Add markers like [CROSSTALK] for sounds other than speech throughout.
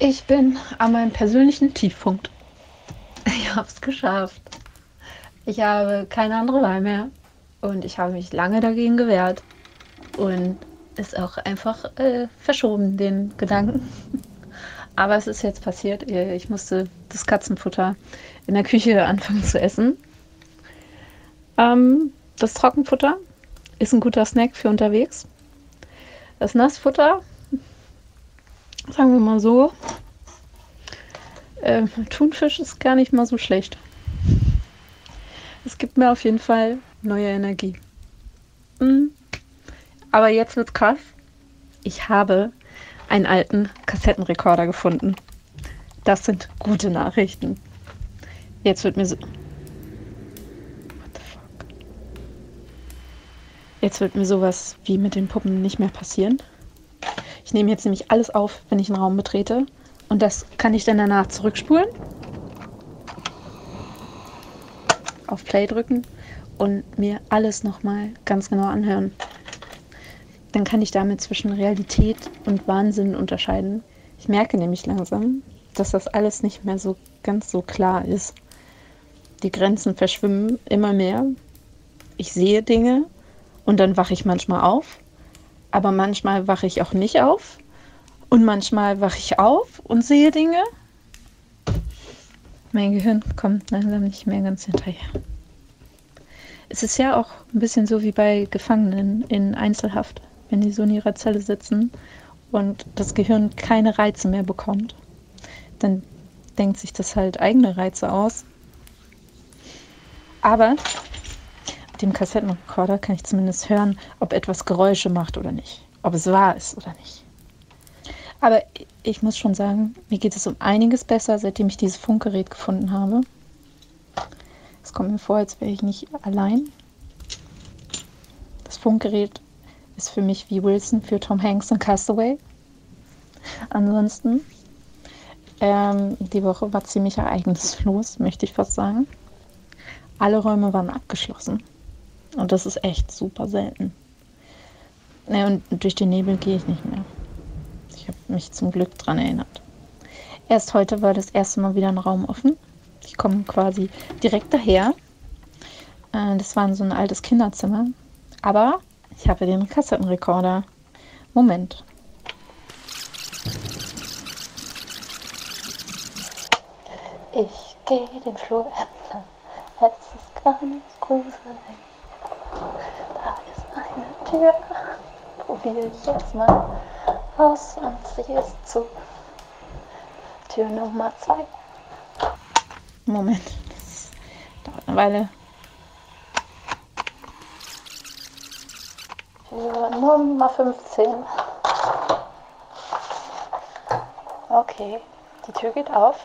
Ich bin an meinem persönlichen Tiefpunkt. Ich habe es geschafft. Ich habe keine andere Wahl mehr. Und ich habe mich lange dagegen gewehrt. Und ist auch einfach äh, verschoben, den Gedanken. [LAUGHS] Aber es ist jetzt passiert. Ich musste das Katzenfutter in der Küche anfangen zu essen. Ähm, das Trockenfutter ist ein guter Snack für unterwegs. Das Nassfutter, sagen wir mal so, äh, Thunfisch ist gar nicht mal so schlecht. Es gibt mir auf jeden Fall neue Energie. Mhm. Aber jetzt wird's krass. Ich habe einen alten Kassettenrekorder gefunden. Das sind gute Nachrichten. Jetzt wird mir so. Jetzt wird mir sowas wie mit den Puppen nicht mehr passieren. Ich nehme jetzt nämlich alles auf, wenn ich einen Raum betrete. Und das kann ich dann danach zurückspulen. Auf Play drücken und mir alles nochmal ganz genau anhören. Dann kann ich damit zwischen Realität und Wahnsinn unterscheiden. Ich merke nämlich langsam, dass das alles nicht mehr so ganz so klar ist. Die Grenzen verschwimmen immer mehr. Ich sehe Dinge und dann wache ich manchmal auf. Aber manchmal wache ich auch nicht auf. Und manchmal wache ich auf und sehe Dinge. Mein Gehirn kommt langsam nicht mehr ganz hinterher. Es ist ja auch ein bisschen so wie bei Gefangenen in Einzelhaft, wenn die so in ihrer Zelle sitzen und das Gehirn keine Reize mehr bekommt. Dann denkt sich das halt eigene Reize aus. Aber mit dem Kassettenrekorder kann ich zumindest hören, ob etwas Geräusche macht oder nicht. Ob es wahr ist oder nicht. Aber ich muss schon sagen, mir geht es um einiges besser, seitdem ich dieses Funkgerät gefunden habe. Es kommt mir vor, als wäre ich nicht allein. Das Funkgerät ist für mich wie Wilson für Tom Hanks und Castaway. Ansonsten, ähm, die Woche war ziemlich ereignislos, möchte ich fast sagen. Alle Räume waren abgeschlossen. Und das ist echt super selten. Ja, und durch den Nebel gehe ich nicht mehr. Ich habe mich zum Glück daran erinnert. Erst heute war das erste Mal wieder ein Raum offen. Ich komme quasi direkt daher. Äh, das war so ein altes Kinderzimmer. Aber ich habe den Kassettenrekorder. Moment. Ich gehe den Flur entlang. Es ist ganz gruselig. Tür. Probiere ich jetzt mal aus und sie ist zu. Tür Nummer 2. Moment, das dauert eine Weile. Tür Nummer 15. Okay, die Tür geht auf.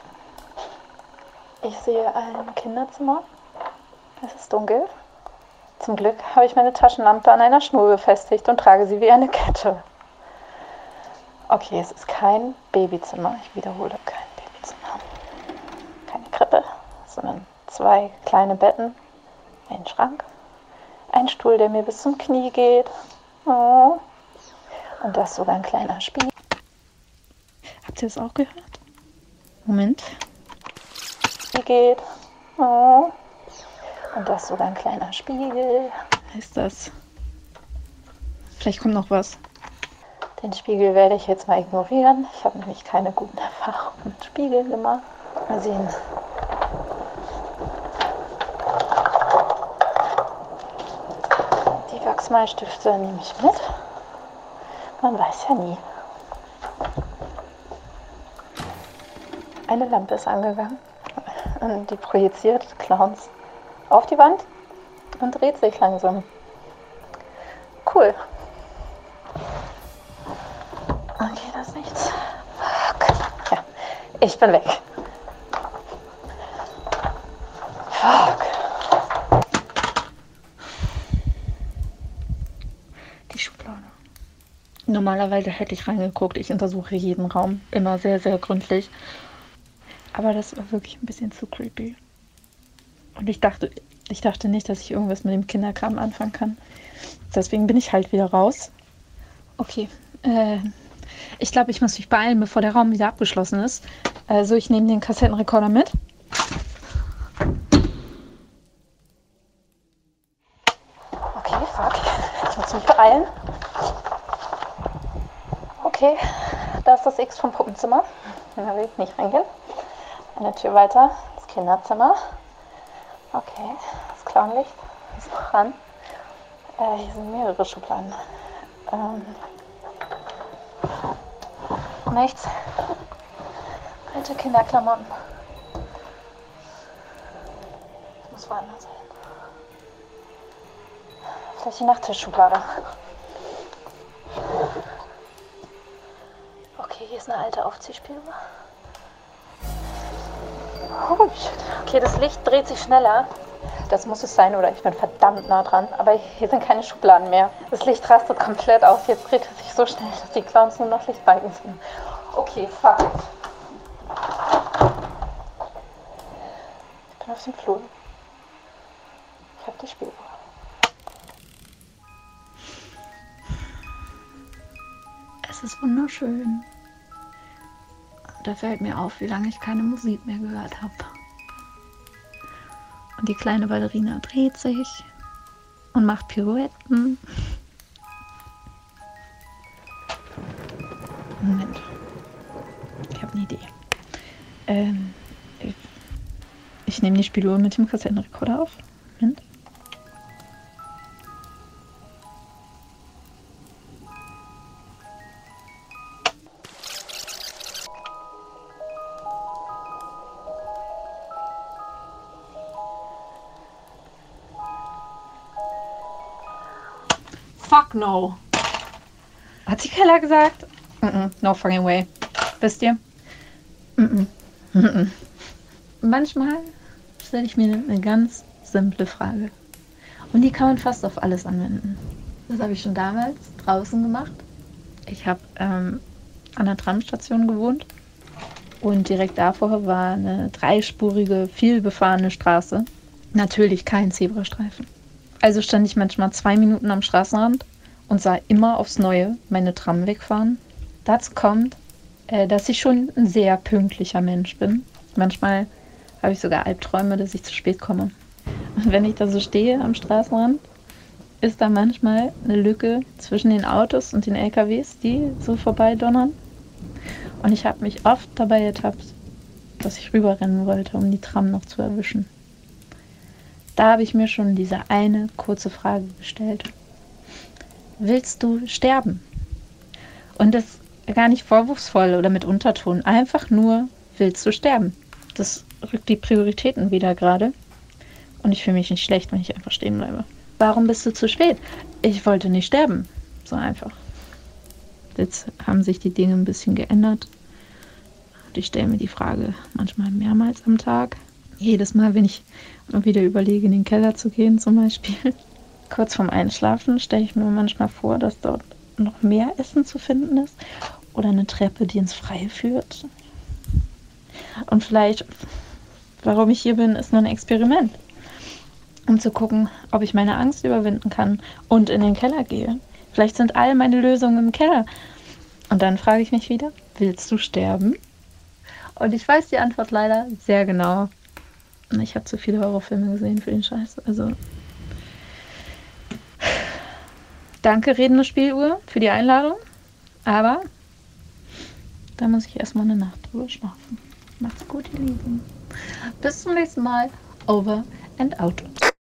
Ich sehe ein Kinderzimmer. Es ist dunkel. Zum Glück habe ich meine Taschenlampe an einer Schnur befestigt und trage sie wie eine Kette. Okay, es ist kein Babyzimmer. Ich wiederhole, kein Babyzimmer. Keine Krippe, sondern zwei kleine Betten, ein Schrank, ein Stuhl, der mir bis zum Knie geht. Oh. Und das sogar ein kleiner Spiegel. Habt ihr das auch gehört? Moment. Geht. Oh. Und das sogar ein kleiner Spiegel. Ist das? Vielleicht kommt noch was. Den Spiegel werde ich jetzt mal ignorieren. Ich habe nämlich keine guten [LAUGHS] Erfahrungen mit Spiegeln gemacht. Mal sehen. Die Wachsmalstifte nehme ich mit. Man weiß ja nie. Eine Lampe ist angegangen und die projiziert Clowns auf die Wand und dreht sich langsam. Cool. Ich bin weg. Fuck. Die Schublade. Normalerweise hätte ich reingeguckt. Ich untersuche jeden Raum immer sehr, sehr gründlich. Aber das war wirklich ein bisschen zu creepy. Und ich dachte, ich dachte nicht, dass ich irgendwas mit dem Kinderkram anfangen kann. Deswegen bin ich halt wieder raus. Okay. Äh, Ich glaube, ich muss mich beeilen, bevor der Raum wieder abgeschlossen ist. Also ich nehme den Kassettenrekorder mit. Okay, fuck. Ich muss mich beeilen. Okay, da ist das X vom Puppenzimmer. Da will ich nicht reingehen. Eine Tür weiter, das Kinderzimmer. Okay, das Clownlicht ist noch dran. Äh, hier sind mehrere Schubladen. Ähm, nichts. Alte Kinderklamotten. Das muss woanders sein. Vielleicht die Nachttischschublade. Okay, hier ist eine alte Aufziehspieluhr. Okay, das Licht dreht sich schneller. Das muss es sein, oder ich bin verdammt nah dran. Aber hier sind keine Schubladen mehr. Das Licht rastet komplett auf. Jetzt dreht es sich so schnell, dass die Clowns nur noch Lichtbalken sind. Okay, fuck. Ich bin auf dem Flur. Ich habe die Spieluhr. Es ist wunderschön. Da fällt mir auf, wie lange ich keine Musik mehr gehört habe. Und die kleine Ballerina dreht sich und macht Pirouetten. Moment. Ich habe eine Idee. Ähm, ich, ich nehme die Spieluhr mit dem Kassettenrekorder auf. Fuck no. Hat sie Keller gesagt? Mm -mm, no fucking way. Wisst ihr? Mm Manchmal stelle ich mir eine ganz simple Frage. Und die kann man fast auf alles anwenden. Das habe ich schon damals draußen gemacht. Ich habe ähm, an der Tramstation gewohnt. Und direkt davor war eine dreispurige, viel befahrene Straße. Natürlich kein Zebrastreifen. Also stand ich manchmal zwei Minuten am Straßenrand und sah immer aufs Neue meine Tram wegfahren. Dazu kommt, äh, dass ich schon ein sehr pünktlicher Mensch bin. Manchmal habe ich sogar Albträume, dass ich zu spät komme. Und wenn ich da so stehe am Straßenrand, ist da manchmal eine Lücke zwischen den Autos und den LKWs, die so vorbeidonnern. Und ich habe mich oft dabei ertappt, dass ich rüberrennen wollte, um die Tram noch zu erwischen. Da habe ich mir schon diese eine kurze Frage gestellt. Willst du sterben? Und das gar nicht vorwurfsvoll oder mit Unterton, einfach nur, willst du sterben? Das rückt die Prioritäten wieder gerade. Und ich fühle mich nicht schlecht, wenn ich einfach stehen bleibe. Warum bist du zu spät? Ich wollte nicht sterben. So einfach. Jetzt haben sich die Dinge ein bisschen geändert. Und ich stelle mir die Frage manchmal mehrmals am Tag. Jedes Mal, wenn ich wieder überlege, in den Keller zu gehen zum Beispiel. [LAUGHS] Kurz vorm Einschlafen stelle ich mir manchmal vor, dass dort noch mehr Essen zu finden ist. Oder eine Treppe, die ins Freie führt. Und vielleicht, warum ich hier bin, ist nur ein Experiment. Um zu gucken, ob ich meine Angst überwinden kann und in den Keller gehe. Vielleicht sind all meine Lösungen im Keller. Und dann frage ich mich wieder, willst du sterben? Und ich weiß die Antwort leider sehr genau. Ich habe zu viele Horrorfilme gesehen für den Scheiß. Also. Danke, redende Spieluhr, für die Einladung. Aber da muss ich erstmal eine Nacht drüber schlafen. Macht's gut, ihr Lieben. Bis zum nächsten Mal. Over and out.